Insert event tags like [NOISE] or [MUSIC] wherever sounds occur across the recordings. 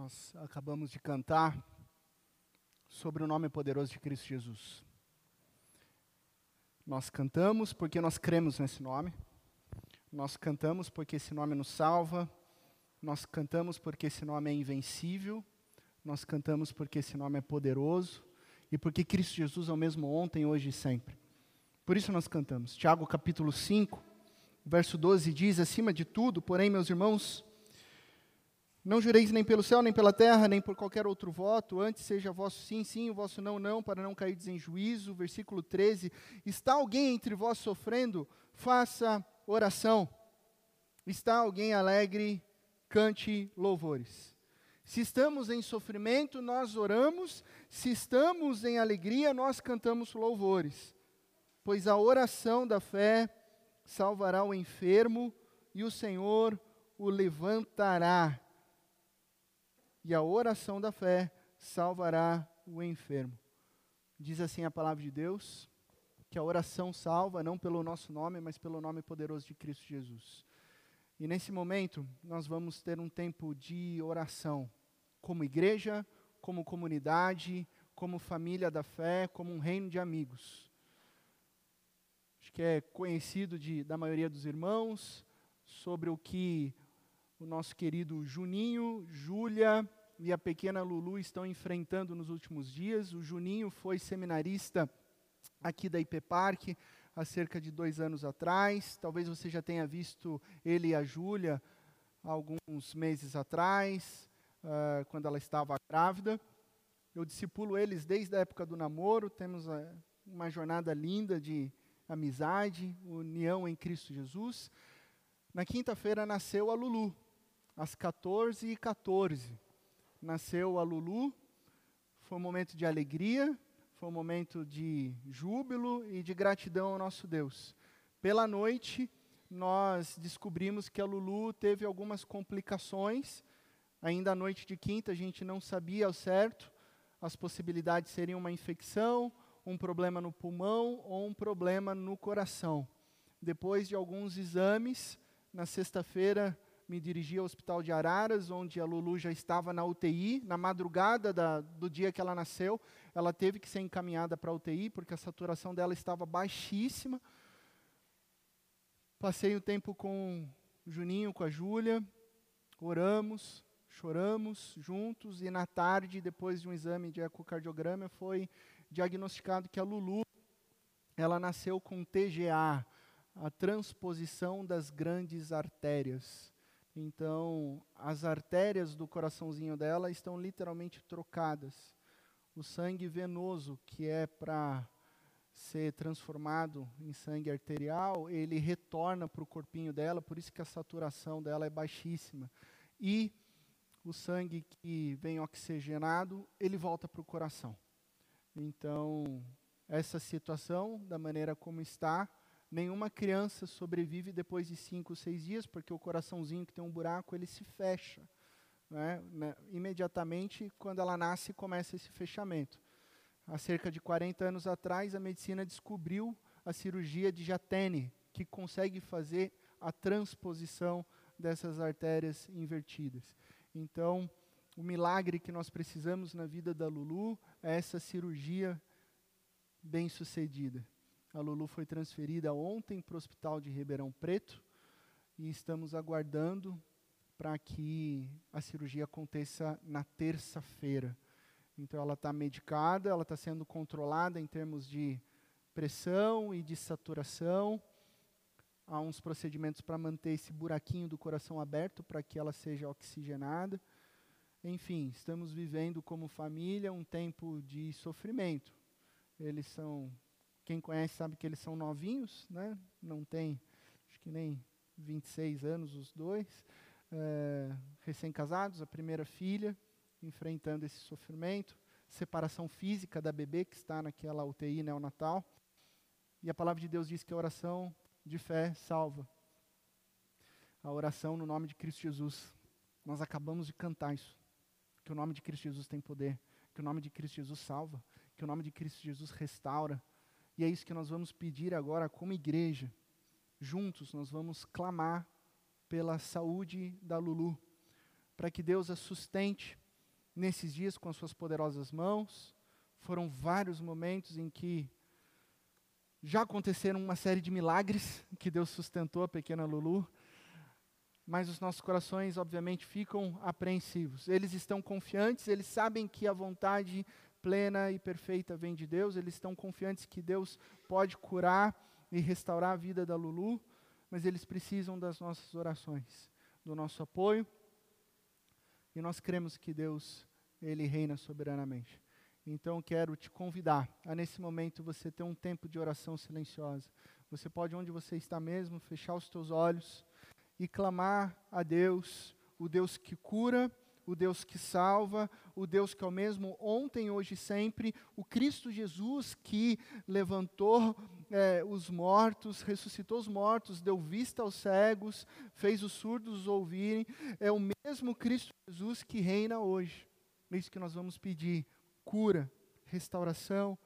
Nós acabamos de cantar sobre o nome poderoso de Cristo Jesus. Nós cantamos porque nós cremos nesse nome. Nós cantamos porque esse nome nos salva. Nós cantamos porque esse nome é invencível. Nós cantamos porque esse nome é poderoso e porque Cristo Jesus é o mesmo ontem, hoje e sempre. Por isso nós cantamos. Tiago capítulo 5, verso 12 diz: Acima de tudo, porém, meus irmãos, não jureis nem pelo céu, nem pela terra, nem por qualquer outro voto, antes seja vosso sim, sim, o vosso não, não, para não cair em juízo. Versículo 13: Está alguém entre vós sofrendo? Faça oração. Está alguém alegre? Cante louvores. Se estamos em sofrimento, nós oramos, se estamos em alegria, nós cantamos louvores. Pois a oração da fé salvará o enfermo e o Senhor o levantará e a oração da fé salvará o enfermo. Diz assim a palavra de Deus, que a oração salva não pelo nosso nome, mas pelo nome poderoso de Cristo Jesus. E nesse momento, nós vamos ter um tempo de oração, como igreja, como comunidade, como família da fé, como um reino de amigos. Acho que é conhecido de, da maioria dos irmãos sobre o que o nosso querido Juninho, Júlia e a pequena Lulu estão enfrentando nos últimos dias. O Juninho foi seminarista aqui da IP Park há cerca de dois anos atrás. Talvez você já tenha visto ele e a Júlia alguns meses atrás, uh, quando ela estava grávida. Eu discipulo eles desde a época do namoro. Temos uh, uma jornada linda de amizade, união em Cristo Jesus. Na quinta-feira nasceu a Lulu, às 14h14 nasceu a Lulu. Foi um momento de alegria, foi um momento de júbilo e de gratidão ao nosso Deus. Pela noite, nós descobrimos que a Lulu teve algumas complicações. Ainda à noite de quinta, a gente não sabia ao certo. As possibilidades seriam uma infecção, um problema no pulmão ou um problema no coração. Depois de alguns exames, na sexta-feira, me dirigi ao Hospital de Araras, onde a Lulu já estava na UTI. Na madrugada da, do dia que ela nasceu, ela teve que ser encaminhada para a UTI, porque a saturação dela estava baixíssima. Passei o tempo com o Juninho, com a Júlia, oramos, choramos juntos, e na tarde, depois de um exame de ecocardiograma, foi diagnosticado que a Lulu, ela nasceu com TGA, a transposição das grandes artérias. Então, as artérias do coraçãozinho dela estão literalmente trocadas. O sangue venoso, que é para ser transformado em sangue arterial, ele retorna para o corpinho dela, por isso que a saturação dela é baixíssima. E o sangue que vem oxigenado, ele volta para o coração. Então, essa situação, da maneira como está, Nenhuma criança sobrevive depois de cinco, seis dias, porque o coraçãozinho que tem um buraco, ele se fecha. Né? né? Imediatamente, quando ela nasce, começa esse fechamento. Há cerca de 40 anos atrás, a medicina descobriu a cirurgia de Jatene, que consegue fazer a transposição dessas artérias invertidas. Então, o milagre que nós precisamos na vida da Lulu é essa cirurgia bem sucedida. A Lulu foi transferida ontem para o hospital de Ribeirão Preto e estamos aguardando para que a cirurgia aconteça na terça-feira. Então ela está medicada, ela está sendo controlada em termos de pressão e de saturação. Há uns procedimentos para manter esse buraquinho do coração aberto para que ela seja oxigenada. Enfim, estamos vivendo como família um tempo de sofrimento. Eles são quem conhece sabe que eles são novinhos, né? não tem, acho que nem 26 anos os dois, é, recém-casados, a primeira filha, enfrentando esse sofrimento, separação física da bebê que está naquela UTI neonatal. E a palavra de Deus diz que a oração de fé salva. A oração no nome de Cristo Jesus. Nós acabamos de cantar isso. Que o nome de Cristo Jesus tem poder. Que o nome de Cristo Jesus salva. Que o nome de Cristo Jesus restaura. E é isso que nós vamos pedir agora como igreja. Juntos nós vamos clamar pela saúde da Lulu. para que Deus a sustente nesses dias com as suas poderosas mãos. Foram vários momentos em que já aconteceram uma série de milagres que Deus sustentou a pequena Lulu, mas os nossos corações, obviamente, ficam apreensivos. Eles estão confiantes, eles sabem que a vontade plena e perfeita vem de Deus, eles estão confiantes que Deus pode curar e restaurar a vida da Lulu, mas eles precisam das nossas orações, do nosso apoio, e nós cremos que Deus, Ele reina soberanamente. Então quero te convidar a nesse momento você ter um tempo de oração silenciosa. Você pode onde você está mesmo fechar os teus olhos e clamar a Deus, o Deus que cura, o Deus que salva, o Deus que é o mesmo ontem, hoje e sempre, o Cristo Jesus que levantou é, os mortos, ressuscitou os mortos, deu vista aos cegos, fez os surdos ouvirem, é o mesmo Cristo Jesus que reina hoje. É isso que nós vamos pedir cura, restauração,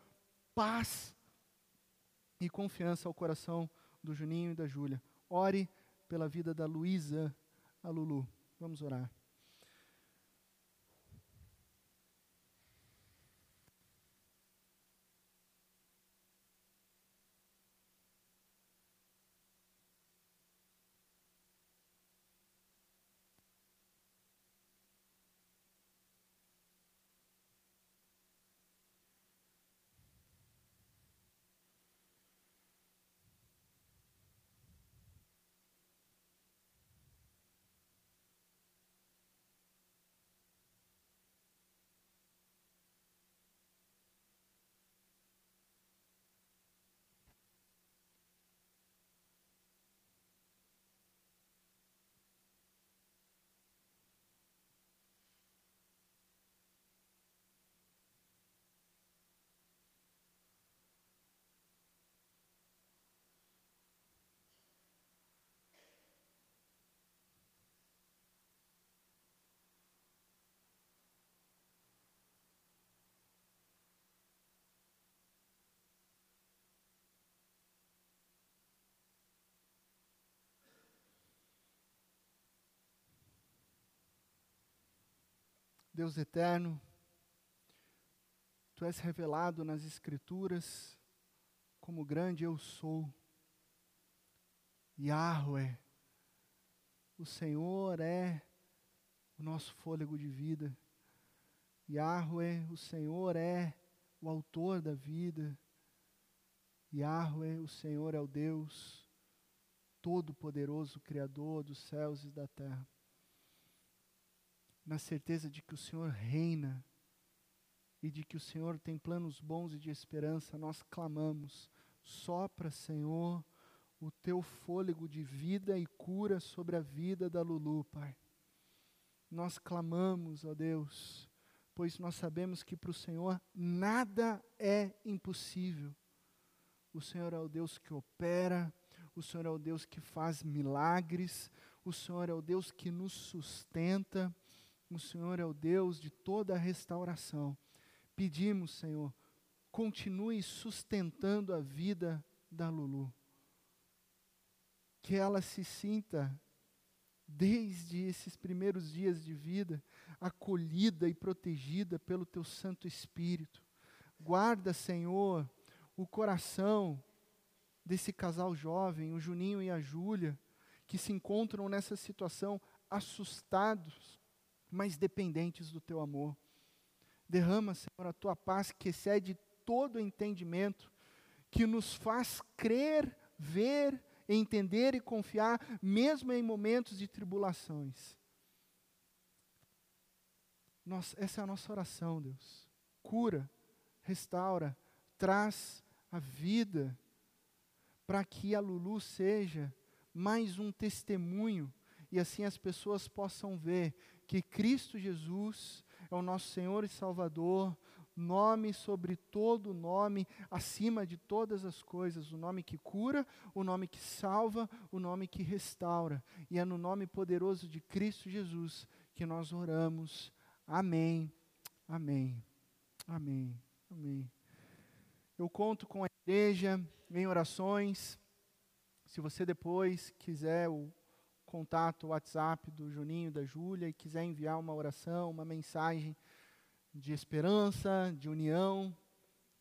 paz e confiança ao coração do Juninho e da Júlia. Ore pela vida da Luísa, a Lulu. Vamos orar. Deus eterno, Tu és revelado nas Escrituras como grande eu sou. Yahweh, o Senhor é o nosso fôlego de vida. Yahweh, o Senhor é o autor da vida. Yahweh, o Senhor é o Deus Todo-Poderoso, Criador dos céus e da terra na certeza de que o Senhor reina e de que o Senhor tem planos bons e de esperança, nós clamamos: sopra, Senhor, o teu fôlego de vida e cura sobre a vida da Lulu, Pai. Nós clamamos, ó Deus, pois nós sabemos que para o Senhor nada é impossível. O Senhor é o Deus que opera, o Senhor é o Deus que faz milagres, o Senhor é o Deus que nos sustenta, o Senhor é o Deus de toda a restauração. Pedimos, Senhor, continue sustentando a vida da Lulu. Que ela se sinta, desde esses primeiros dias de vida, acolhida e protegida pelo Teu Santo Espírito. Guarda, Senhor, o coração desse casal jovem, o Juninho e a Júlia, que se encontram nessa situação assustados mas dependentes do teu amor. Derrama, Senhor, a tua paz que excede todo entendimento, que nos faz crer, ver, entender e confiar, mesmo em momentos de tribulações. Nós, essa é a nossa oração, Deus. Cura, restaura, traz a vida, para que a Lulu seja mais um testemunho e assim as pessoas possam ver que Cristo Jesus é o nosso Senhor e Salvador, nome sobre todo nome, acima de todas as coisas, o nome que cura, o nome que salva, o nome que restaura. E é no nome poderoso de Cristo Jesus que nós oramos. Amém. Amém. Amém. Amém. Eu conto com a igreja em orações. Se você depois quiser o contato, WhatsApp do Juninho, da Júlia, e quiser enviar uma oração, uma mensagem de esperança, de união,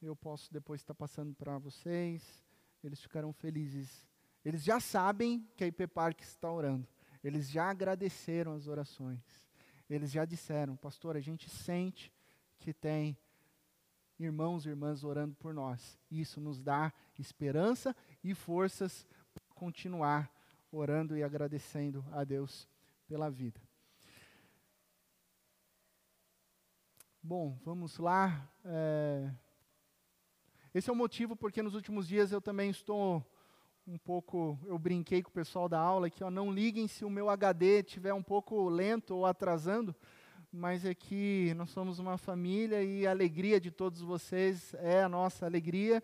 eu posso depois estar passando para vocês. Eles ficarão felizes. Eles já sabem que a IP Park está orando. Eles já agradeceram as orações. Eles já disseram, pastor, a gente sente que tem irmãos e irmãs orando por nós. Isso nos dá esperança e forças para continuar orando e agradecendo a Deus pela vida. Bom, vamos lá. É... Esse é o motivo porque nos últimos dias eu também estou um pouco. Eu brinquei com o pessoal da aula que ó, não liguem se o meu HD estiver um pouco lento ou atrasando, mas é que nós somos uma família e a alegria de todos vocês é a nossa alegria,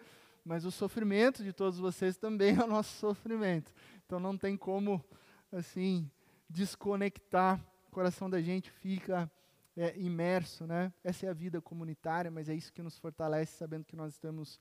mas o sofrimento de todos vocês também é o nosso sofrimento. Então não tem como, assim, desconectar. O coração da gente fica é, imerso, né? Essa é a vida comunitária, mas é isso que nos fortalece, sabendo que nós estamos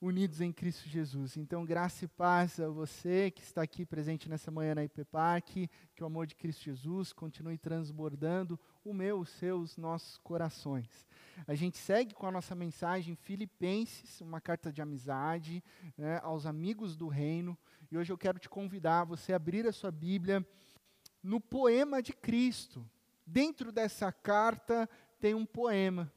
unidos em Cristo Jesus. Então, graça e paz a você que está aqui presente nessa manhã na IP Park, que o amor de Cristo Jesus continue transbordando o meu, os seus, nossos corações. A gente segue com a nossa mensagem Filipenses, uma carta de amizade né, aos amigos do reino. E hoje eu quero te convidar a você abrir a sua Bíblia no poema de Cristo. Dentro dessa carta tem um poema,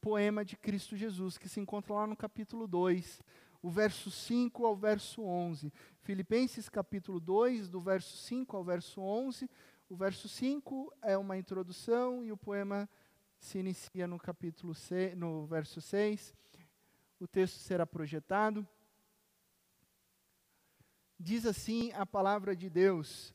poema de Cristo Jesus, que se encontra lá no capítulo 2, o verso 5 ao verso 11. Filipenses capítulo 2, do verso 5 ao verso 11. O verso 5 é uma introdução e o poema se inicia no capítulo 6, no verso 6. O texto será projetado. Diz assim a palavra de Deus: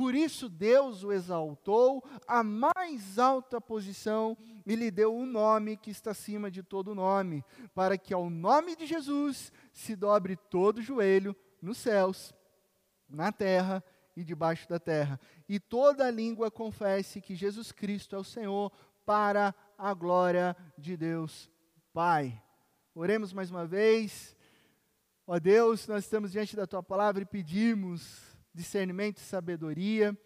Por isso Deus o exaltou à mais alta posição e lhe deu o um nome que está acima de todo nome, para que ao nome de Jesus se dobre todo joelho nos céus, na terra e debaixo da terra, e toda língua confesse que Jesus Cristo é o Senhor, para a glória de Deus Pai. Oremos mais uma vez. Ó Deus, nós estamos diante da tua palavra e pedimos discernimento e sabedoria,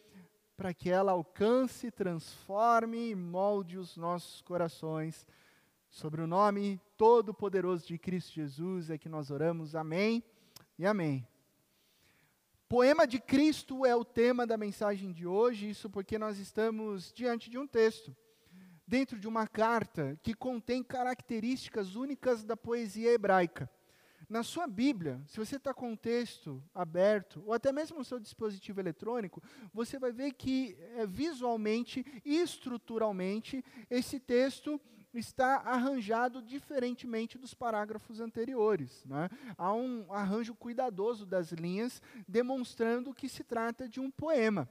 para que ela alcance, transforme e molde os nossos corações. Sobre o nome todo-poderoso de Cristo Jesus é que nós oramos. Amém e amém. Poema de Cristo é o tema da mensagem de hoje, isso porque nós estamos diante de um texto, dentro de uma carta que contém características únicas da poesia hebraica. Na sua Bíblia, se você está com o texto aberto, ou até mesmo no seu dispositivo eletrônico, você vai ver que é, visualmente e estruturalmente esse texto está arranjado diferentemente dos parágrafos anteriores. Né? Há um arranjo cuidadoso das linhas, demonstrando que se trata de um poema.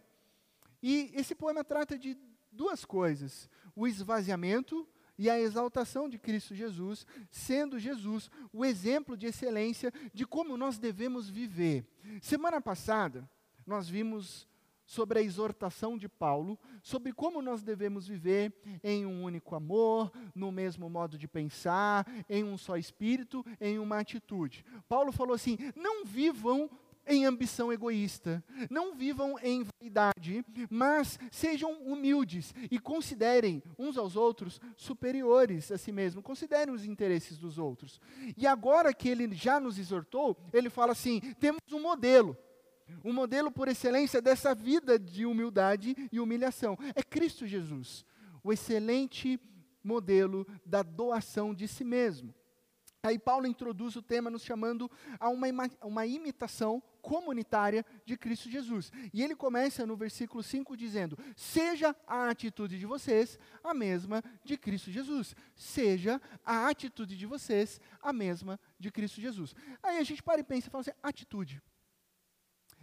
E esse poema trata de duas coisas: o esvaziamento e a exaltação de Cristo Jesus, sendo Jesus o exemplo de excelência de como nós devemos viver. Semana passada, nós vimos sobre a exortação de Paulo, sobre como nós devemos viver em um único amor, no mesmo modo de pensar, em um só espírito, em uma atitude. Paulo falou assim: não vivam em ambição egoísta, não vivam em vaidade, mas sejam humildes e considerem uns aos outros superiores a si mesmo, considerem os interesses dos outros. E agora que ele já nos exortou, ele fala assim: temos um modelo, um modelo por excelência dessa vida de humildade e humilhação. É Cristo Jesus, o excelente modelo da doação de si mesmo. Aí Paulo introduz o tema nos chamando a uma, uma imitação comunitária de Cristo Jesus. E ele começa no versículo 5 dizendo: Seja a atitude de vocês a mesma de Cristo Jesus. Seja a atitude de vocês a mesma de Cristo Jesus. Aí a gente para e pensa e fala assim: atitude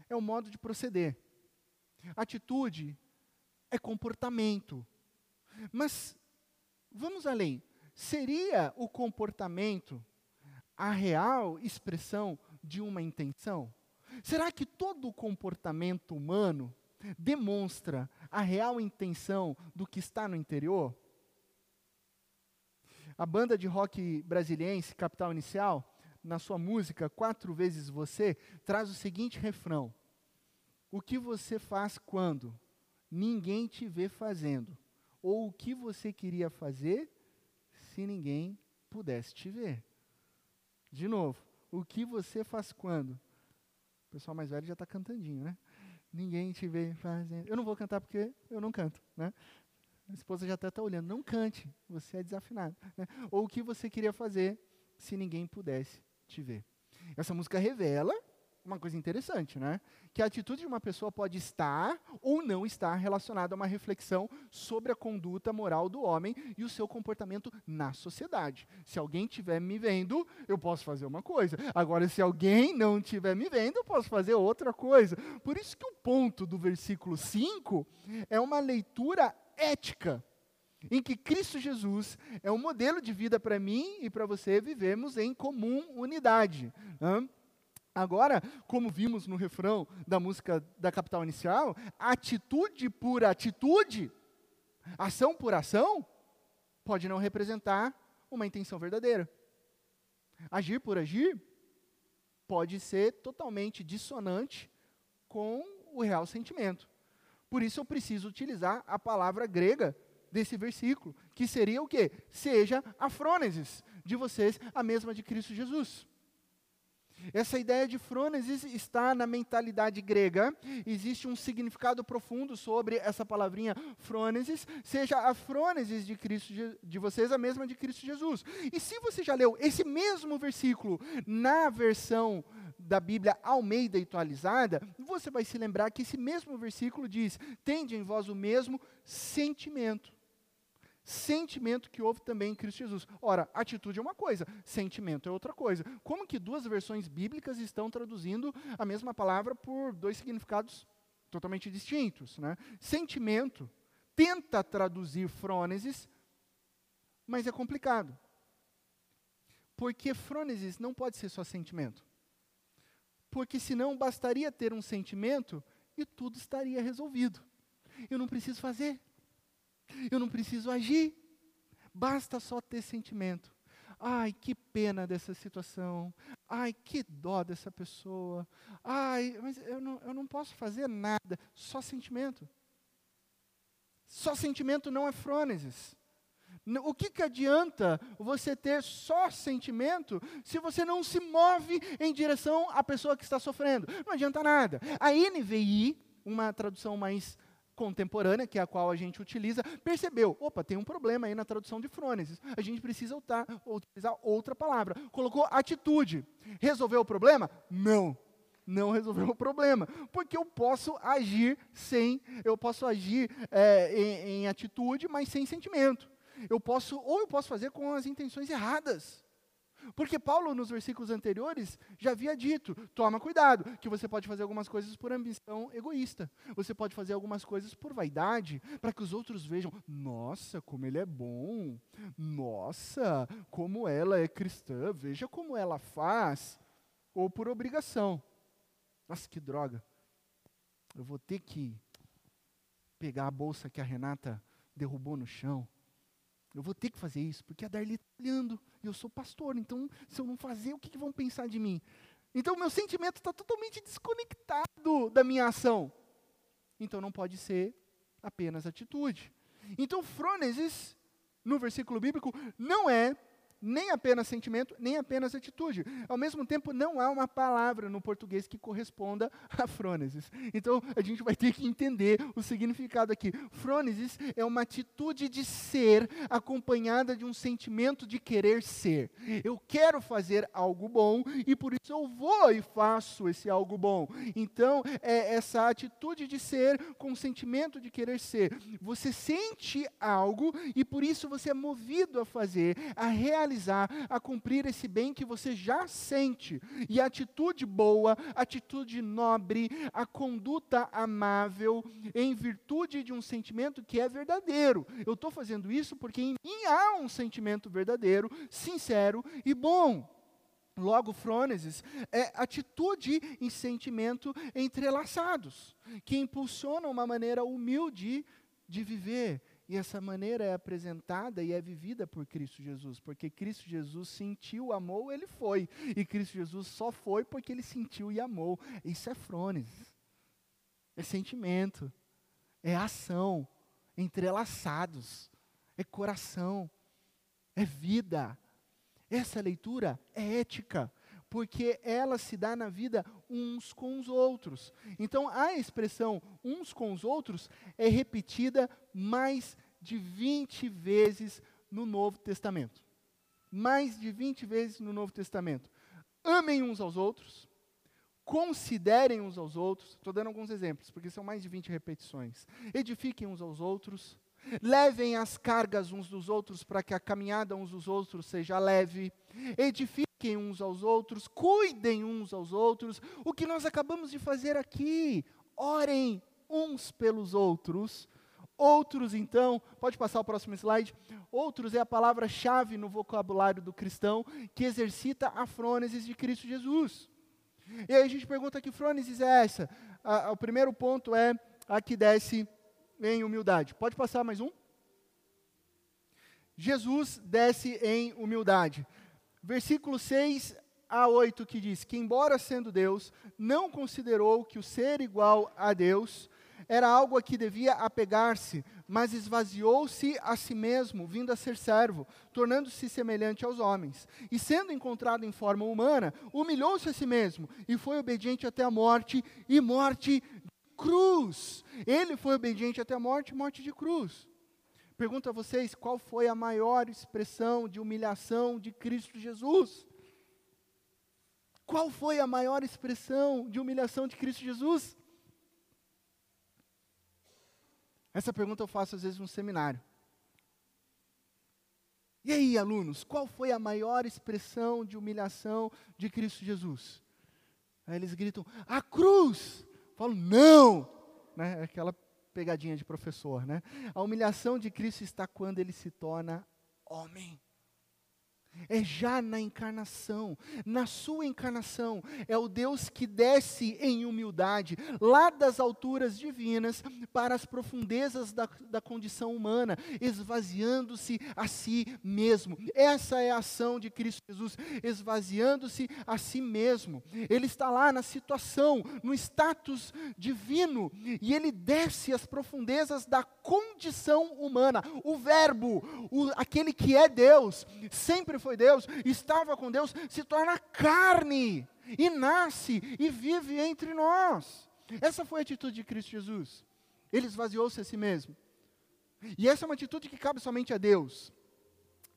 é o modo de proceder. Atitude é comportamento. Mas vamos além. Seria o comportamento a real expressão de uma intenção? Será que todo o comportamento humano demonstra a real intenção do que está no interior? A banda de rock brasiliense, Capital Inicial, na sua música Quatro Vezes Você, traz o seguinte refrão: O que você faz quando ninguém te vê fazendo? Ou o que você queria fazer se ninguém pudesse te ver? De novo, o que você faz quando? O pessoal mais velho já está cantandinho, né? Ninguém te vê fazendo. Eu não vou cantar porque eu não canto, né? A esposa já até está olhando. Não cante, você é desafinado. Né? Ou o que você queria fazer se ninguém pudesse te ver. Essa música revela uma coisa interessante, né? Que a atitude de uma pessoa pode estar ou não estar relacionada a uma reflexão sobre a conduta moral do homem e o seu comportamento na sociedade. Se alguém estiver me vendo, eu posso fazer uma coisa. Agora, se alguém não estiver me vendo, eu posso fazer outra coisa. Por isso que o ponto do versículo 5 é uma leitura ética em que Cristo Jesus é um modelo de vida para mim e para você vivemos em comum unidade. Né? Agora, como vimos no refrão da música da Capital Inicial, atitude por atitude, ação por ação, pode não representar uma intenção verdadeira. Agir por agir pode ser totalmente dissonante com o real sentimento. Por isso eu preciso utilizar a palavra grega desse versículo, que seria o quê? Seja a frônesis de vocês, a mesma de Cristo Jesus. Essa ideia de frônesis está na mentalidade grega. Existe um significado profundo sobre essa palavrinha frônesis. Seja a frônesis de Cristo de vocês a mesma de Cristo Jesus. E se você já leu esse mesmo versículo na versão da Bíblia Almeida atualizada, você vai se lembrar que esse mesmo versículo diz: "Tende em vós o mesmo sentimento" sentimento que houve também em Cristo Jesus. Ora, atitude é uma coisa, sentimento é outra coisa. Como que duas versões bíblicas estão traduzindo a mesma palavra por dois significados totalmente distintos? Né? Sentimento tenta traduzir frônesis, mas é complicado. Porque frônesis não pode ser só sentimento. Porque senão bastaria ter um sentimento e tudo estaria resolvido. Eu não preciso fazer. Eu não preciso agir. Basta só ter sentimento. Ai, que pena dessa situação. Ai, que dó dessa pessoa. Ai, mas eu não, eu não posso fazer nada. Só sentimento. Só sentimento não é frônesis. O que, que adianta você ter só sentimento se você não se move em direção à pessoa que está sofrendo? Não adianta nada. A NVI, uma tradução mais contemporânea, que é a qual a gente utiliza, percebeu, opa, tem um problema aí na tradução de frônesis, a gente precisa utar, utilizar outra palavra. Colocou atitude. Resolveu o problema? Não. Não resolveu o problema, porque eu posso agir sem, eu posso agir é, em, em atitude, mas sem sentimento. Eu posso, ou eu posso fazer com as intenções erradas. Porque Paulo, nos versículos anteriores, já havia dito: toma cuidado, que você pode fazer algumas coisas por ambição egoísta. Você pode fazer algumas coisas por vaidade, para que os outros vejam: nossa, como ele é bom. Nossa, como ela é cristã. Veja como ela faz. Ou por obrigação. Nossa, que droga. Eu vou ter que pegar a bolsa que a Renata derrubou no chão. Eu vou ter que fazer isso, porque a Darli está olhando, e eu sou pastor, então se eu não fazer, o que, que vão pensar de mim? Então meu sentimento está totalmente desconectado da minha ação. Então não pode ser apenas atitude. Então, frônesis, no versículo bíblico, não é nem apenas sentimento, nem apenas atitude. Ao mesmo tempo, não há uma palavra no português que corresponda a frônesis. Então, a gente vai ter que entender o significado aqui. Frônesis é uma atitude de ser acompanhada de um sentimento de querer ser. Eu quero fazer algo bom e por isso eu vou e faço esse algo bom. Então, é essa atitude de ser com o sentimento de querer ser. Você sente algo e por isso você é movido a fazer, a realizar realizar, a cumprir esse bem que você já sente. E a atitude boa, a atitude nobre, a conduta amável, em virtude de um sentimento que é verdadeiro. Eu estou fazendo isso porque em mim há um sentimento verdadeiro, sincero e bom. Logo, frônesis é atitude e sentimento entrelaçados, que impulsionam uma maneira humilde de viver. E essa maneira é apresentada e é vivida por Cristo Jesus, porque Cristo Jesus sentiu, amou, ele foi. E Cristo Jesus só foi porque ele sentiu e amou. Isso é frônesis, é sentimento, é ação, entrelaçados, é coração, é vida. Essa leitura é ética, porque ela se dá na vida uns com os outros. Então, a expressão uns com os outros é repetida mais de 20 vezes no Novo Testamento. Mais de 20 vezes no Novo Testamento. Amem uns aos outros, considerem uns aos outros. Estou dando alguns exemplos, porque são mais de 20 repetições. Edifiquem uns aos outros, Levem as cargas uns dos outros para que a caminhada uns dos outros seja leve. Edifiquem uns aos outros, cuidem uns aos outros. O que nós acabamos de fazer aqui. Orem uns pelos outros. Outros, então, pode passar o próximo slide. Outros é a palavra-chave no vocabulário do cristão que exercita a frônesis de Cristo Jesus. E aí a gente pergunta que frônesis é essa? o primeiro ponto é a que desce em humildade. Pode passar mais um? Jesus desce em humildade. Versículo 6 a 8 que diz que, embora sendo Deus, não considerou que o ser igual a Deus era algo a que devia apegar-se, mas esvaziou-se a si mesmo, vindo a ser servo, tornando-se semelhante aos homens. E sendo encontrado em forma humana, humilhou-se a si mesmo e foi obediente até a morte e morte cruz. Ele foi obediente até a morte, morte de cruz. Pergunto a vocês, qual foi a maior expressão de humilhação de Cristo Jesus? Qual foi a maior expressão de humilhação de Cristo Jesus? Essa pergunta eu faço às vezes no seminário. E aí, alunos, qual foi a maior expressão de humilhação de Cristo Jesus? Aí eles gritam: a cruz! Falo, não! Né? Aquela pegadinha de professor, né? A humilhação de Cristo está quando ele se torna homem. É já na encarnação, na sua encarnação, é o Deus que desce em humildade, lá das alturas divinas, para as profundezas da, da condição humana, esvaziando-se a si mesmo. Essa é a ação de Cristo Jesus, esvaziando-se a si mesmo. Ele está lá na situação, no status divino, e ele desce às profundezas da condição humana. O Verbo, o, aquele que é Deus, sempre foi Deus, estava com Deus, se torna carne e nasce e vive entre nós. Essa foi a atitude de Cristo Jesus. Ele esvaziou-se a si mesmo. E essa é uma atitude que cabe somente a Deus.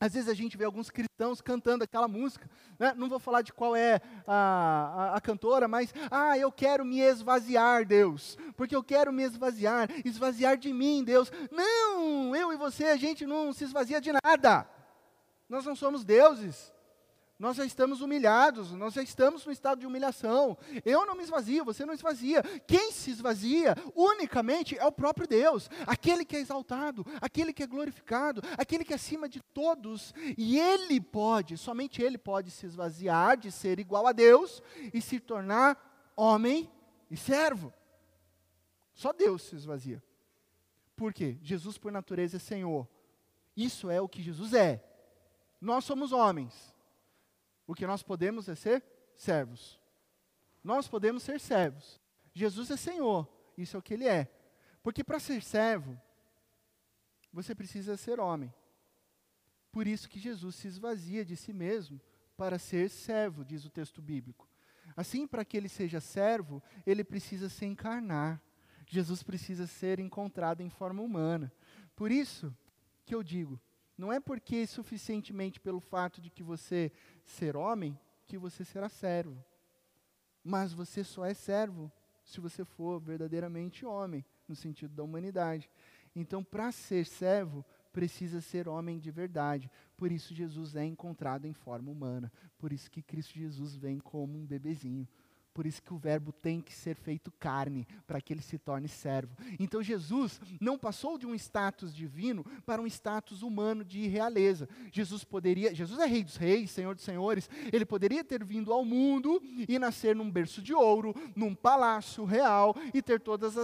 Às vezes a gente vê alguns cristãos cantando aquela música, né? não vou falar de qual é a, a, a, cantora, mas, ah, eu quero me esvaziar, Deus, porque eu quero me esvaziar, esvaziar de mim, Deus. Não, eu e você, a gente não se esvazia de nada. Nós não somos deuses. Nós já estamos humilhados, nós já estamos no estado de humilhação. Eu não me esvazio, você não esvazia. Quem se esvazia unicamente é o próprio Deus, aquele que é exaltado, aquele que é glorificado, aquele que é acima de todos. E Ele pode, somente Ele pode se esvaziar de ser igual a Deus e se tornar homem e servo. Só Deus se esvazia. Por quê? Jesus, por natureza, é Senhor. Isso é o que Jesus é. Nós somos homens. O que nós podemos é ser servos. Nós podemos ser servos. Jesus é Senhor. Isso é o que Ele é. Porque para ser servo, você precisa ser homem. Por isso que Jesus se esvazia de si mesmo para ser servo, diz o texto bíblico. Assim, para que ele seja servo, ele precisa se encarnar. Jesus precisa ser encontrado em forma humana. Por isso que eu digo, não é porque suficientemente pelo fato de que você ser homem que você será servo. Mas você só é servo se você for verdadeiramente homem, no sentido da humanidade. Então, para ser servo, precisa ser homem de verdade. Por isso Jesus é encontrado em forma humana. Por isso que Cristo Jesus vem como um bebezinho. Por isso que o verbo tem que ser feito carne, para que ele se torne servo. Então Jesus não passou de um status divino para um status humano de realeza. Jesus poderia, Jesus é rei dos reis, senhor dos senhores, ele poderia ter vindo ao mundo e nascer num berço de ouro, num palácio real e ter todos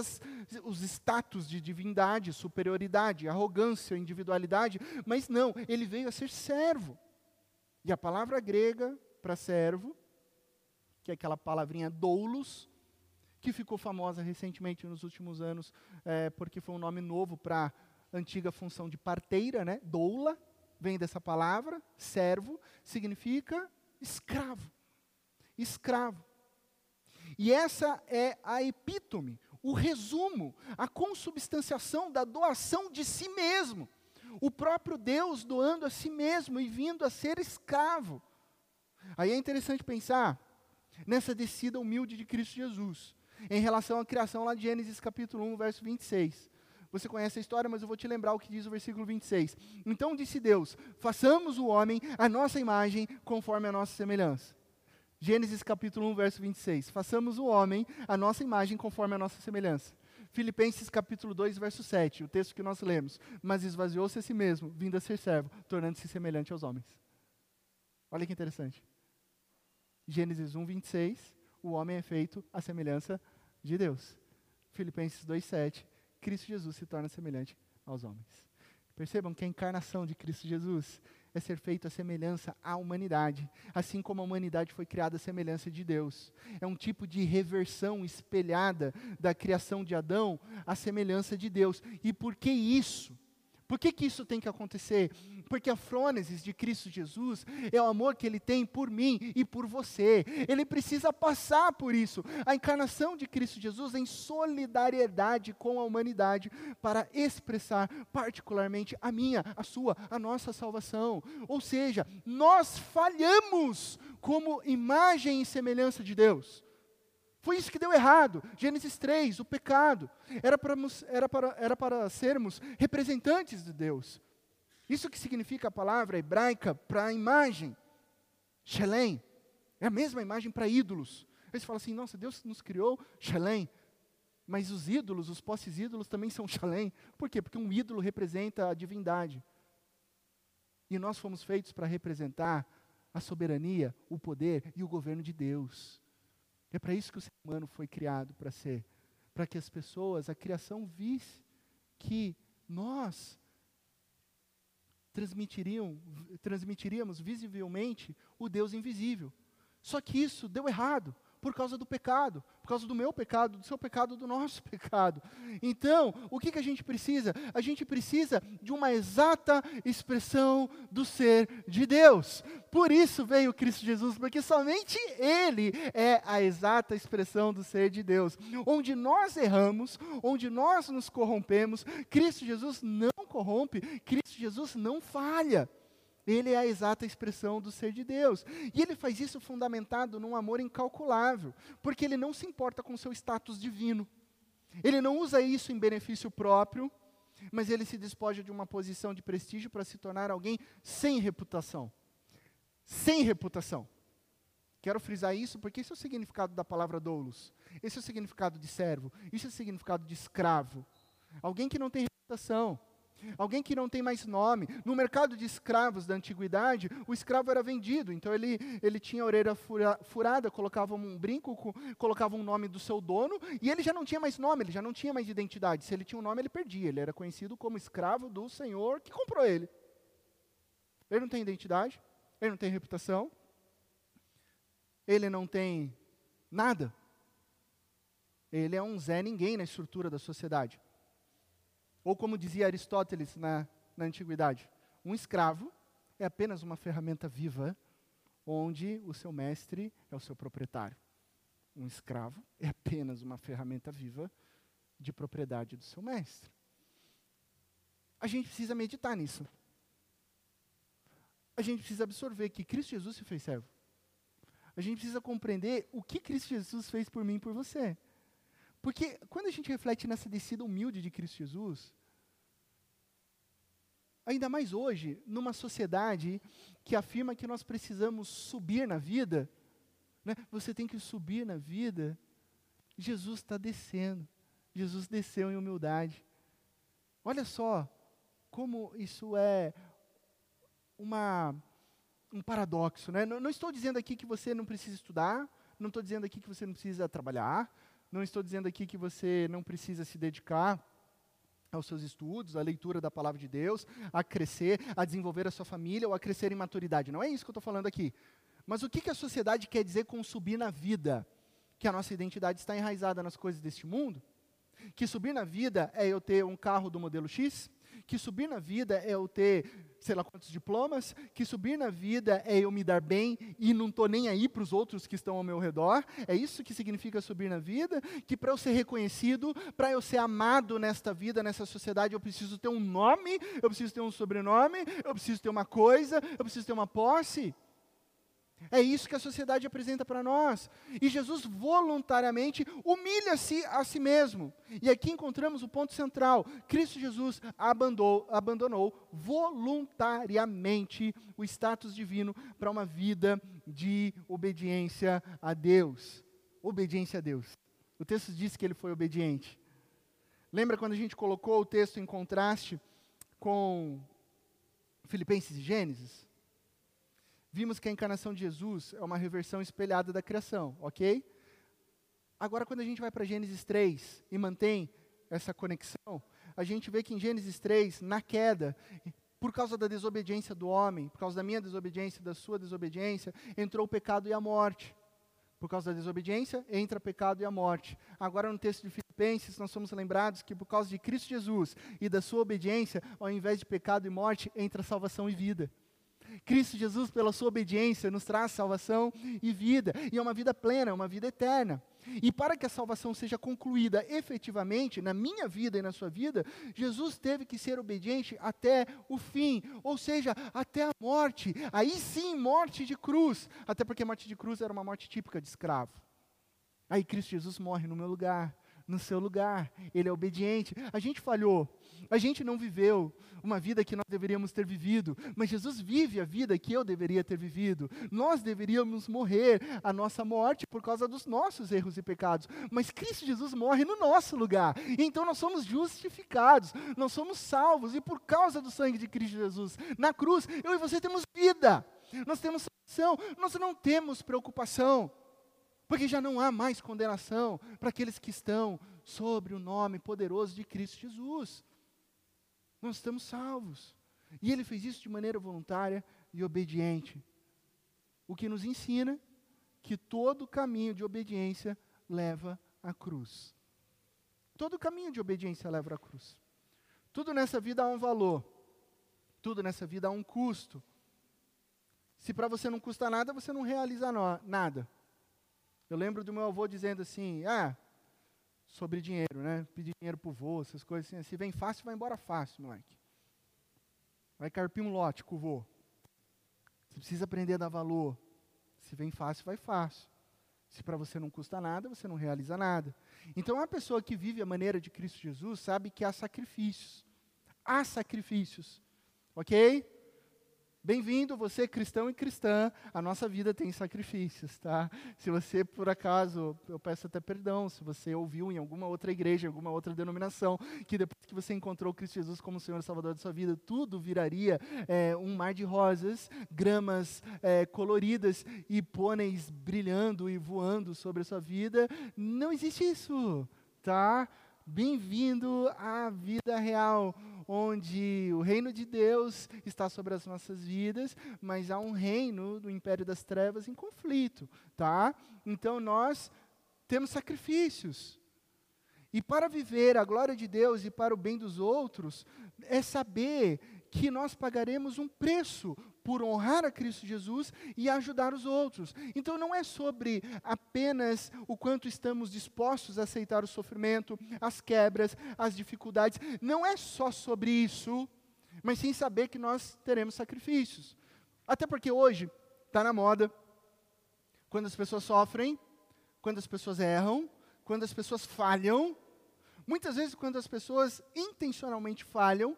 os status de divindade, superioridade, arrogância, individualidade, mas não, ele veio a ser servo. E a palavra grega para servo que é aquela palavrinha doulos, que ficou famosa recentemente nos últimos anos, é, porque foi um nome novo para a antiga função de parteira, né? Doula, vem dessa palavra, servo, significa escravo. Escravo. E essa é a epítome, o resumo, a consubstanciação da doação de si mesmo. O próprio Deus doando a si mesmo e vindo a ser escravo. Aí é interessante pensar nessa descida humilde de Cristo Jesus, em relação à criação lá de Gênesis capítulo 1, verso 26. Você conhece a história, mas eu vou te lembrar o que diz o versículo 26. Então disse Deus: façamos o homem a nossa imagem, conforme a nossa semelhança. Gênesis capítulo 1, verso 26. Façamos o homem a nossa imagem, conforme a nossa semelhança. Filipenses capítulo 2, verso 7, o texto que nós lemos. Mas esvaziou-se a si mesmo, vindo a ser servo, tornando-se semelhante aos homens. Olha que interessante. Gênesis 1, 26, o homem é feito à semelhança de Deus. Filipenses 2, 7, Cristo Jesus se torna semelhante aos homens. Percebam que a encarnação de Cristo Jesus é ser feito à semelhança à humanidade, assim como a humanidade foi criada à semelhança de Deus. É um tipo de reversão espelhada da criação de Adão à semelhança de Deus. E por que isso? Por que, que isso tem que acontecer? Porque a frônesis de Cristo Jesus é o amor que Ele tem por mim e por você. Ele precisa passar por isso. A encarnação de Cristo Jesus em solidariedade com a humanidade para expressar particularmente a minha, a sua, a nossa salvação. Ou seja, nós falhamos como imagem e semelhança de Deus. Foi isso que deu errado. Gênesis 3, o pecado. Era para, era para, era para sermos representantes de Deus. Isso que significa a palavra hebraica para imagem. Shelem. É a mesma imagem para ídolos. Aí você fala assim, nossa, Deus nos criou Shelem. Mas os ídolos, os posses ídolos também são Shalem. Por quê? Porque um ídolo representa a divindade. E nós fomos feitos para representar a soberania, o poder e o governo de Deus. É para isso que o ser humano foi criado para ser. Para que as pessoas, a criação, visse que nós transmitiriam, transmitiríamos visivelmente o Deus invisível. Só que isso deu errado por causa do pecado, por causa do meu pecado, do seu pecado, do nosso [LAUGHS] pecado. Então, o que, que a gente precisa? A gente precisa de uma exata expressão do ser de Deus. Por isso veio Cristo Jesus, porque somente Ele é a exata expressão do ser de Deus. Onde nós erramos, onde nós nos corrompemos, Cristo Jesus não corrompe, Cristo Jesus não falha. Ele é a exata expressão do ser de Deus. E ele faz isso fundamentado num amor incalculável, porque ele não se importa com seu status divino. Ele não usa isso em benefício próprio, mas ele se despoja de uma posição de prestígio para se tornar alguém sem reputação. Sem reputação. Quero frisar isso porque esse é o significado da palavra doulos. Esse é o significado de servo. Isso é o significado de escravo. Alguém que não tem reputação Alguém que não tem mais nome. No mercado de escravos da antiguidade, o escravo era vendido. Então ele, ele tinha a orelha fura, furada, colocava um brinco, colocava um nome do seu dono, e ele já não tinha mais nome, ele já não tinha mais identidade. Se ele tinha um nome, ele perdia. Ele era conhecido como escravo do senhor que comprou ele. Ele não tem identidade, ele não tem reputação, ele não tem nada. Ele é um Zé Ninguém na estrutura da sociedade. Ou como dizia Aristóteles na, na antiguidade, um escravo é apenas uma ferramenta viva onde o seu mestre é o seu proprietário. Um escravo é apenas uma ferramenta viva de propriedade do seu mestre. A gente precisa meditar nisso. A gente precisa absorver que Cristo Jesus se fez servo. A gente precisa compreender o que Cristo Jesus fez por mim e por você. Porque quando a gente reflete nessa descida humilde de Cristo Jesus, Ainda mais hoje, numa sociedade que afirma que nós precisamos subir na vida, né? você tem que subir na vida. Jesus está descendo. Jesus desceu em humildade. Olha só como isso é uma, um paradoxo. Né? Não, não estou dizendo aqui que você não precisa estudar, não estou dizendo aqui que você não precisa trabalhar, não estou dizendo aqui que você não precisa se dedicar aos seus estudos, à leitura da palavra de Deus, a crescer, a desenvolver a sua família ou a crescer em maturidade. Não é isso que eu estou falando aqui. Mas o que, que a sociedade quer dizer com subir na vida? Que a nossa identidade está enraizada nas coisas deste mundo? Que subir na vida é eu ter um carro do modelo X? Que subir na vida é eu ter sei lá quantos diplomas, que subir na vida é eu me dar bem e não estou nem aí para os outros que estão ao meu redor. É isso que significa subir na vida, que para eu ser reconhecido, para eu ser amado nesta vida, nessa sociedade, eu preciso ter um nome, eu preciso ter um sobrenome, eu preciso ter uma coisa, eu preciso ter uma posse. É isso que a sociedade apresenta para nós. E Jesus voluntariamente humilha-se a si mesmo. E aqui encontramos o ponto central: Cristo Jesus abandonou, abandonou voluntariamente o status divino para uma vida de obediência a Deus. Obediência a Deus. O texto diz que ele foi obediente. Lembra quando a gente colocou o texto em contraste com Filipenses e Gênesis? Vimos que a encarnação de Jesus é uma reversão espelhada da criação, ok? Agora, quando a gente vai para Gênesis 3 e mantém essa conexão, a gente vê que em Gênesis 3, na queda, por causa da desobediência do homem, por causa da minha desobediência, da sua desobediência, entrou o pecado e a morte. Por causa da desobediência, entra o pecado e a morte. Agora, no texto de Filipenses, nós somos lembrados que por causa de Cristo Jesus e da sua obediência, ao invés de pecado e morte, entra salvação e vida. Cristo Jesus, pela sua obediência, nos traz salvação e vida, e é uma vida plena, uma vida eterna. E para que a salvação seja concluída efetivamente na minha vida e na sua vida, Jesus teve que ser obediente até o fim, ou seja, até a morte. Aí sim, morte de cruz, até porque a morte de cruz era uma morte típica de escravo. Aí Cristo Jesus morre no meu lugar, no seu lugar, ele é obediente. A gente falhou, a gente não viveu uma vida que nós deveríamos ter vivido, mas Jesus vive a vida que eu deveria ter vivido. Nós deveríamos morrer a nossa morte por causa dos nossos erros e pecados, mas Cristo Jesus morre no nosso lugar. Então nós somos justificados, nós somos salvos e por causa do sangue de Cristo Jesus na cruz, eu e você temos vida. Nós temos salvação, nós não temos preocupação porque já não há mais condenação para aqueles que estão sobre o nome poderoso de Cristo Jesus. Nós estamos salvos. E ele fez isso de maneira voluntária e obediente. O que nos ensina que todo caminho de obediência leva à cruz. Todo caminho de obediência leva à cruz. Tudo nessa vida há um valor. Tudo nessa vida há um custo. Se para você não custa nada, você não realiza nada. Eu lembro do meu avô dizendo assim: ah, sobre dinheiro, né? Pedir dinheiro para o vô, essas coisas assim. Se vem fácil, vai embora fácil, moleque. Vai carpir um lote com o vô. Você precisa aprender a dar valor. Se vem fácil, vai fácil. Se para você não custa nada, você não realiza nada. Então, uma pessoa que vive a maneira de Cristo Jesus sabe que há sacrifícios. Há sacrifícios. Ok? Bem-vindo, você cristão e cristã, a nossa vida tem sacrifícios, tá? Se você, por acaso, eu peço até perdão, se você ouviu em alguma outra igreja, alguma outra denominação, que depois que você encontrou Cristo Jesus como Senhor e Salvador da sua vida, tudo viraria é, um mar de rosas, gramas é, coloridas e pôneis brilhando e voando sobre a sua vida, não existe isso, tá? Bem-vindo à vida real, onde o reino de Deus está sobre as nossas vidas, mas há um reino do império das trevas em conflito, tá? Então nós temos sacrifícios. E para viver a glória de Deus e para o bem dos outros, é saber que nós pagaremos um preço por honrar a Cristo Jesus e ajudar os outros. Então não é sobre apenas o quanto estamos dispostos a aceitar o sofrimento, as quebras, as dificuldades. Não é só sobre isso, mas sim saber que nós teremos sacrifícios. Até porque hoje está na moda, quando as pessoas sofrem, quando as pessoas erram, quando as pessoas falham, muitas vezes quando as pessoas intencionalmente falham,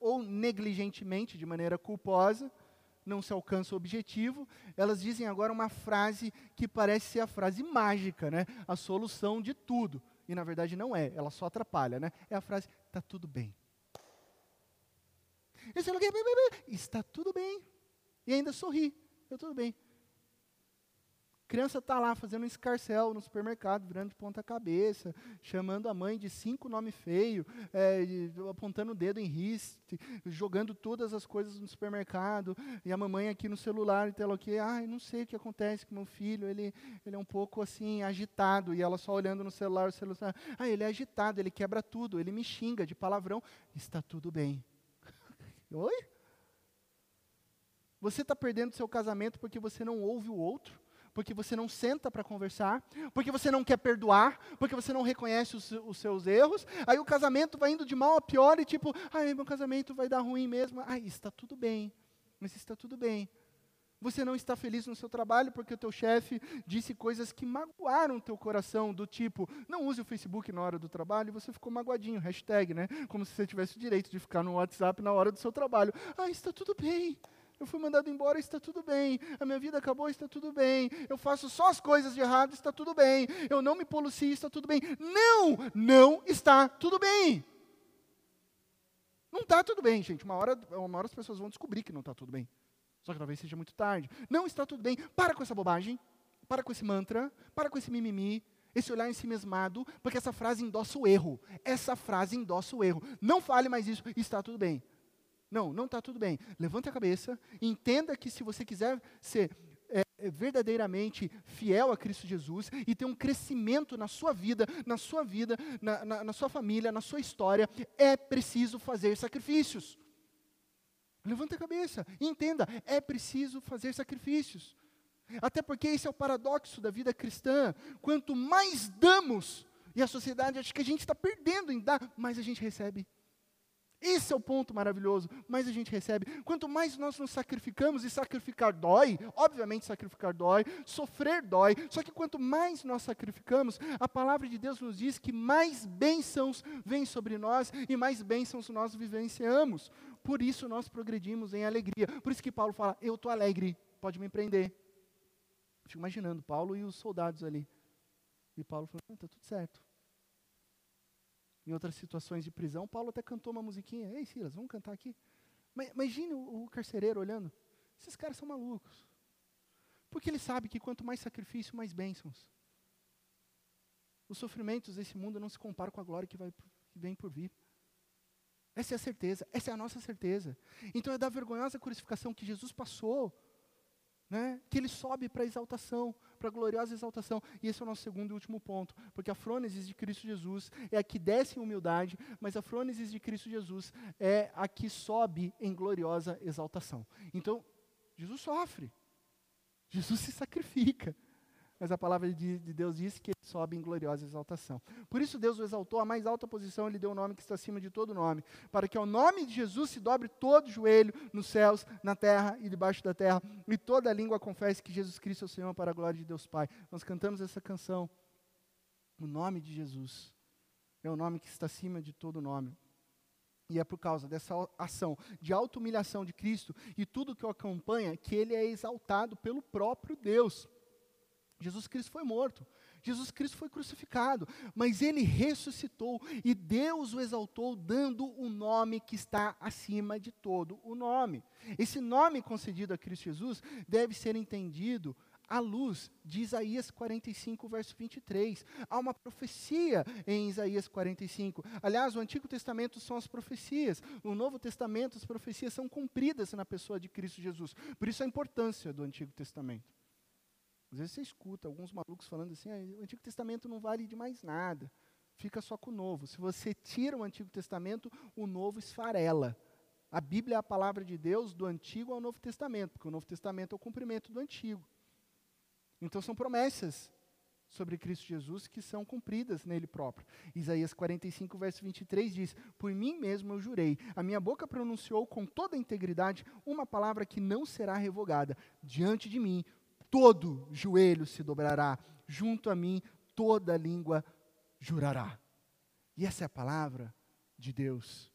ou negligentemente, de maneira culposa, não se alcança o objetivo, elas dizem agora uma frase que parece ser a frase mágica, né? A solução de tudo. E na verdade não é, ela só atrapalha, né? É a frase, está tudo bem. Está tudo bem. E ainda sorri, está tudo bem criança está lá fazendo um escarcel no supermercado, virando de ponta cabeça, chamando a mãe de cinco nomes feios, é, apontando o dedo em riste, jogando todas as coisas no supermercado, e a mamãe aqui no celular, então ela aqui, ai, não sei o que acontece com meu filho, ele, ele é um pouco assim, agitado, e ela só olhando no celular, o celular, ah, ele é agitado, ele quebra tudo, ele me xinga de palavrão, está tudo bem. [LAUGHS] Oi? Você está perdendo seu casamento porque você não ouve o outro? Porque você não senta para conversar, porque você não quer perdoar, porque você não reconhece os, os, seus erros. Aí o casamento vai indo de mal a pior e tipo, ai, meu casamento vai dar ruim mesmo. Ai, está tudo bem, mas está tudo bem. Você não está feliz no seu trabalho porque o teu chefe disse coisas que magoaram o teu coração, do tipo, não use o Facebook na hora do trabalho, e você ficou magoadinho, hashtag, né? Como se você tivesse o direito de ficar no WhatsApp na hora do seu trabalho. Ah, está tudo bem eu fui mandado embora, está tudo bem. A minha vida acabou, está tudo bem. Eu faço só as coisas de errado, está tudo bem. Eu não me polucio, está tudo bem. Não, não está tudo bem. Não está tudo bem, gente. Uma hora, uma hora as pessoas vão descobrir que não está tudo bem. Só que talvez seja muito tarde. Não está tudo bem. Para com essa bobagem. Para com esse mantra. Para com esse mimimi. Esse olhar em si mesmado. Porque essa frase endossa o erro. Essa frase endossa o erro. Não fale mais isso. Está tudo bem. Não, não está tudo bem. Levante a cabeça, entenda que se você quiser ser é, é, verdadeiramente fiel a Cristo Jesus e ter um crescimento na sua vida, na sua vida, na, na, na sua família, na sua história, é preciso fazer sacrifícios. Levante a cabeça entenda, é preciso fazer sacrifícios. Até porque esse é o paradoxo da vida cristã. Quanto mais damos, e a sociedade acha que a gente está perdendo em dar, mais a gente recebe. Esse é o ponto maravilhoso. Mais a gente recebe. Quanto mais nós nos sacrificamos, e sacrificar dói, obviamente sacrificar dói, sofrer dói. Só que quanto mais nós sacrificamos, a palavra de Deus nos diz que mais bênçãos vêm sobre nós e mais bênçãos nós vivenciamos. Por isso nós progredimos em alegria. Por isso que Paulo fala: Eu estou alegre, pode me prender. Fico imaginando Paulo e os soldados ali. E Paulo falou: Está tudo certo em outras situações de prisão, Paulo até cantou uma musiquinha. Ei, Silas, vamos cantar aqui. Mas, imagine o, o carcereiro olhando. Esses caras são malucos. Porque ele sabe que quanto mais sacrifício, mais bênçãos. Os sofrimentos desse mundo não se comparam com a glória que, vai, que vem por vir. Essa é a certeza, essa é a nossa certeza. Então é da vergonhosa crucificação que Jesus passou né, que ele sobe para a exaltação, para a gloriosa exaltação. E esse é o nosso segundo e último ponto, porque a frônesis de Cristo Jesus é a que desce em humildade, mas a frônesis de Cristo Jesus é a que sobe em gloriosa exaltação. Então, Jesus sofre, Jesus se sacrifica, mas a palavra de, de, Deus diz que ele sobe em gloriosa exaltação. Por isso Deus o exaltou à mais alta posição, ele deu o nome que está acima de todo nome, para que ao nome de Jesus se dobre todo joelho nos céus, na terra e debaixo da terra, e toda língua confesse que Jesus Cristo é o Senhor para a glória de Deus Pai. Nós cantamos essa canção, o nome de Jesus é o nome que está acima de todo nome. E é por causa dessa ação de auto-humilhação de Cristo e tudo que o acompanha que ele é exaltado pelo próprio Deus. Jesus Cristo foi morto, Jesus Cristo foi crucificado, mas ele ressuscitou e Deus o exaltou, dando o um nome que está acima de todo o nome. Esse nome concedido a Cristo Jesus deve ser entendido à luz de Isaías 45, verso 23. Há uma profecia em Isaías 45. Aliás, o Antigo Testamento são as profecias. No Novo Testamento, as profecias são cumpridas na pessoa de Cristo Jesus. Por isso a importância do Antigo Testamento. Às vezes você escuta alguns malucos falando assim: ah, o Antigo Testamento não vale de mais nada, fica só com o Novo. Se você tira o Antigo Testamento, o Novo esfarela. A Bíblia é a palavra de Deus do Antigo ao Novo Testamento, porque o Novo Testamento é o cumprimento do Antigo. Então são promessas sobre Cristo Jesus que são cumpridas nele próprio. Isaías 45, verso 23 diz: Por mim mesmo eu jurei, a minha boca pronunciou com toda a integridade uma palavra que não será revogada. Diante de mim todo joelho se dobrará, junto a mim toda língua jurará. E essa é a palavra de Deus.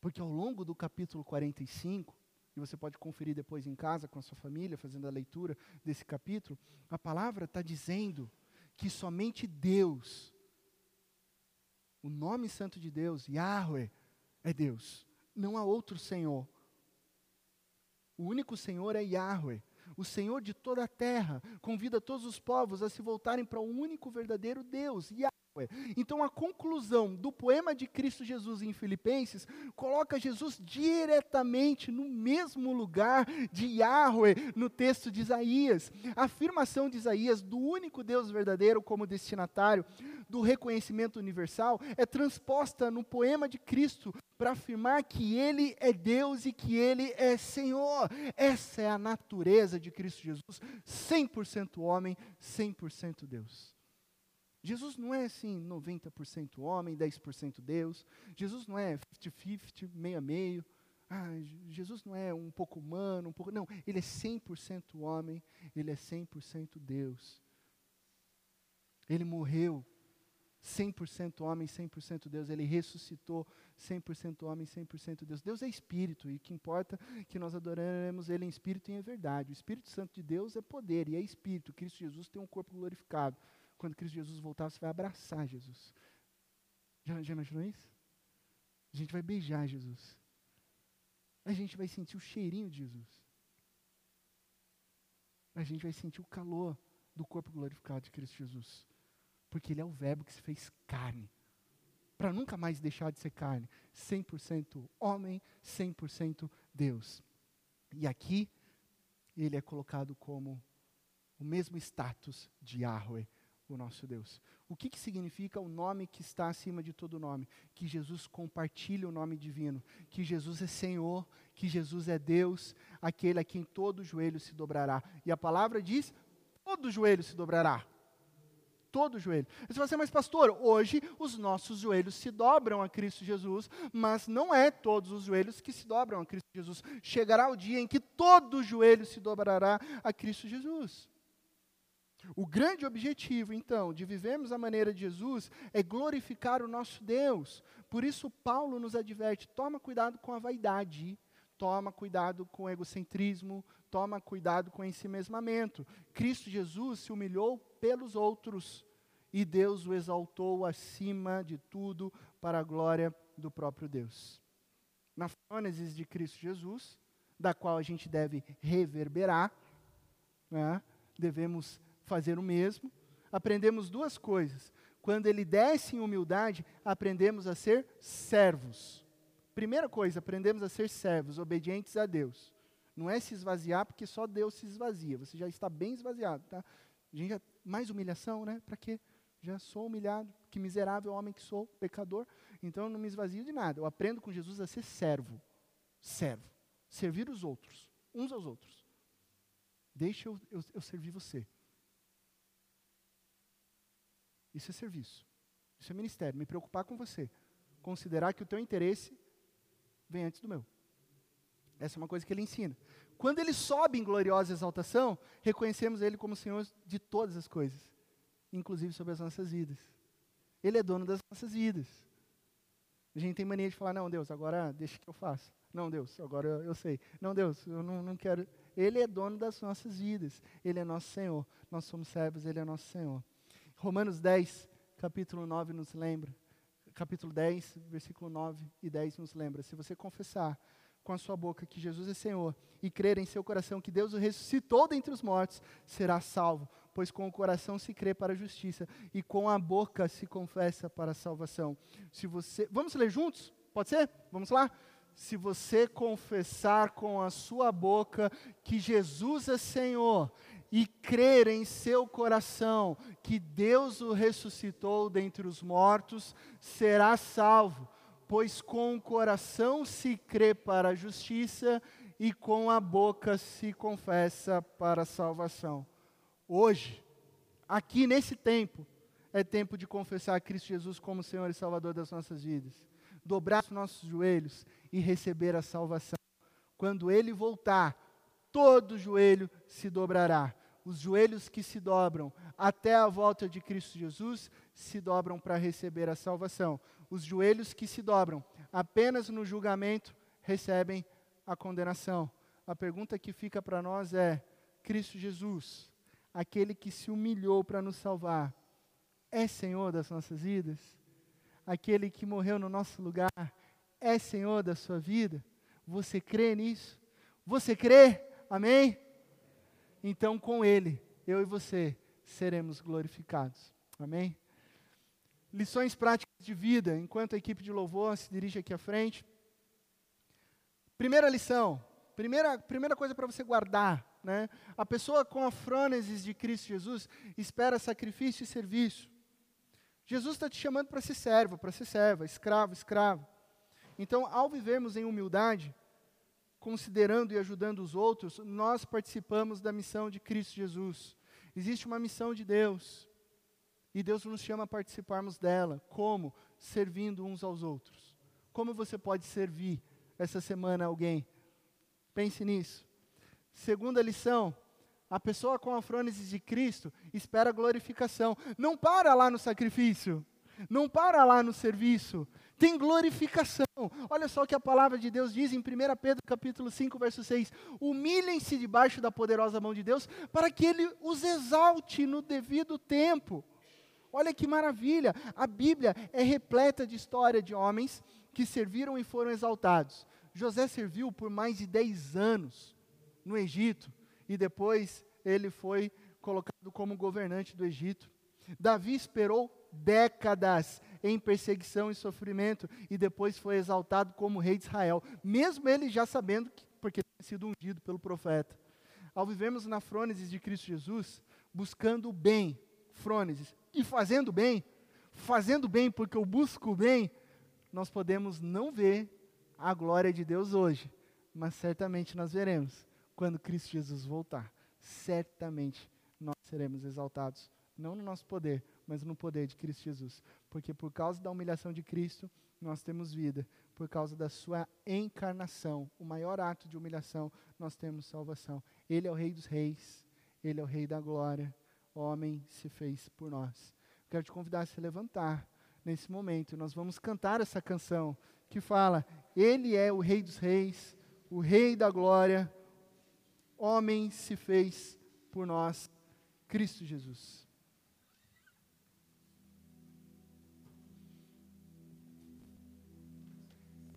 Porque ao longo do capítulo 45, e você pode conferir depois em casa com a sua família, fazendo a leitura desse capítulo, a palavra está dizendo que somente Deus, o nome santo de Deus, Yahweh, é Deus. Não há outro Senhor. O único Senhor é Yahweh. O Senhor de toda a terra convida todos os povos a se voltarem para o único verdadeiro Deus, Yahweh. Então a conclusão do poema de Cristo Jesus em Filipenses coloca Jesus diretamente no mesmo lugar de Yahweh no texto de Isaías. A afirmação de Isaías do único Deus verdadeiro como destinatário do reconhecimento universal é transposta no poema de Cristo para afirmar que ele é Deus e que ele é Senhor. Essa é a natureza de Cristo Jesus, 100% homem, 100% Deus. Jesus não é assim 90% homem, 10% Deus. Jesus não é 50-50, meio a meio. Ah, Jesus não é um pouco humano, um pouco. Não, ele é 100% homem, ele é 100% Deus. Ele morreu 100% homem, 100% Deus. Ele ressuscitou 100% homem, 100% Deus. Deus é espírito e o que importa é que nós adoraremos ele em espírito e em verdade. O Espírito Santo de Deus é poder e é espírito. Cristo Jesus tem um corpo glorificado quando Cristo Jesus voltar, você vai abraçar Jesus. Já, já imaginou isso? A gente vai beijar Jesus. A gente vai sentir o cheirinho de Jesus. A gente vai sentir o calor do corpo glorificado de Cristo Jesus. Porque Ele é o Verbo que se fez carne. Para nunca mais deixar de ser carne. 100% homem, 100% Deus. E aqui, Ele é colocado como o mesmo status de Yahweh, o nosso Deus. O que, que significa o nome que está acima de todo nome? Que Jesus compartilha o nome divino, que Jesus é Senhor, que Jesus é Deus, aquele a quem todo joelho se dobrará. E a palavra diz: todo joelho se dobrará. Todo joelho. Você vai assim, mas pastor, hoje os nossos joelhos se dobram a Cristo Jesus, mas não é todos os joelhos que se dobram a Cristo Jesus. Chegará o dia em que todo joelho se dobrará a Cristo Jesus. O grande objetivo, então, de vivermos a maneira de Jesus é glorificar o nosso Deus. Por isso, Paulo nos adverte: toma cuidado com a vaidade, toma cuidado com o egocentrismo, toma cuidado com o ensimesmamento. Cristo Jesus se humilhou pelos outros e Deus o exaltou acima de tudo para a glória do próprio Deus. Na fônesis de Cristo Jesus, da qual a gente deve reverberar, né, devemos fazer o mesmo. Aprendemos duas coisas. Quando ele desce em humildade, aprendemos a ser servos. Primeira coisa, aprendemos a ser servos, obedientes a Deus. Não é se esvaziar, porque só Deus se esvazia. Você já está bem esvaziado, tá? A gente já, mais humilhação, né? Para quê? Já sou humilhado, que miserável homem que sou, pecador. Então eu não me esvazio de nada. Eu aprendo com Jesus a ser servo. Servo. Servir os outros, uns aos outros. Deixa eu, eu, eu servir você. Isso é serviço. Isso é ministério. Me preocupar com você. Considerar que o teu interesse vem antes do meu. Essa é uma coisa que ele ensina. Quando ele sobe em gloriosa exaltação, reconhecemos ele como Senhor de todas as coisas, inclusive sobre as nossas vidas. Ele é dono das nossas vidas. A gente tem mania de falar: não, Deus, agora deixa que eu faça. Não, Deus, agora eu, eu sei. Não, Deus, eu não, não quero. Ele é dono das nossas vidas. Ele é nosso Senhor. Nós somos servos, Ele é nosso Senhor. Romanos 10, capítulo 9 nos lembra. Capítulo 10, versículo 9 e 10 nos lembra. Se você confessar com a sua boca que Jesus é Senhor e crer em seu coração que Deus o ressuscitou dentre os mortos, será salvo, pois com o coração se crê para a justiça e com a boca se confessa para a salvação. Se você, vamos ler juntos? Pode ser? Vamos lá? Se você confessar com a sua boca que Jesus é Senhor e crer em seu coração que Deus o ressuscitou dentre os mortos, será salvo, pois com o coração se crê para a justiça e com a boca se confessa para a salvação. Hoje, aqui nesse tempo, é tempo de confessar Cristo Jesus como Senhor e Salvador das nossas vidas, dobrar os nossos joelhos e receber a salvação. Quando Ele voltar, todo joelho se dobrará os joelhos que se dobram até a volta de Cristo Jesus se dobram para receber a salvação. Os joelhos que se dobram apenas no julgamento recebem a condenação. A pergunta que fica para nós é: Cristo Jesus, aquele que se humilhou para nos salvar, é Senhor das nossas vidas? Aquele que morreu no nosso lugar, é Senhor da sua vida? Você crê nisso? Você crê? Amém? Então, com Ele, eu e você seremos glorificados. Amém? Lições práticas de vida, enquanto a equipe de louvor se dirige aqui à frente. Primeira lição, primeira, primeira coisa para você guardar, né? A pessoa com a frônesis de Cristo Jesus espera sacrifício e serviço. Jesus está te chamando para ser servo, para ser serva, escravo, escravo. Então, ao vivermos em humildade, considerando e ajudando os outros, nós participamos da missão de Cristo Jesus. Existe uma missão de Deus. E Deus nos chama a participarmos dela. Como? Servindo uns aos outros. Como você pode servir essa semana alguém? Pense nisso. Segunda lição: a pessoa com a frônese de Cristo espera glorificação. Não para lá no sacrifício. Não para lá no serviço. Tem glorificação. Olha só o que a palavra de Deus diz em 1 Pedro capítulo 5, verso 6. Humilhem-se debaixo da poderosa mão de Deus, para que Ele os exalte no devido tempo. Olha que maravilha! A Bíblia é repleta de história de homens que serviram e foram exaltados. José serviu por mais de 10 anos no Egito e depois ele foi colocado como governante do Egito. Davi esperou décadas em perseguição e sofrimento e depois foi exaltado como rei de Israel, mesmo ele já sabendo que porque tinha sido ungido pelo profeta. Ao vivermos na frônesis de Cristo Jesus, buscando o bem, frônesis, e fazendo bem, fazendo bem porque eu busco o bem, nós podemos não ver a glória de Deus hoje, mas certamente nós veremos quando Cristo Jesus voltar. Certamente nós seremos exaltados, não no nosso poder, mas no poder de Cristo Jesus. Porque por causa da humilhação de Cristo, nós temos vida. Por causa da sua encarnação, o maior ato de humilhação, nós temos salvação. Ele é o Rei dos Reis, ele é o Rei da glória. O homem se fez por nós. Quero te convidar a se levantar nesse momento. Nós vamos cantar essa canção que fala: Ele é o Rei dos Reis, o Rei da glória. Homem se fez por nós, Cristo Jesus.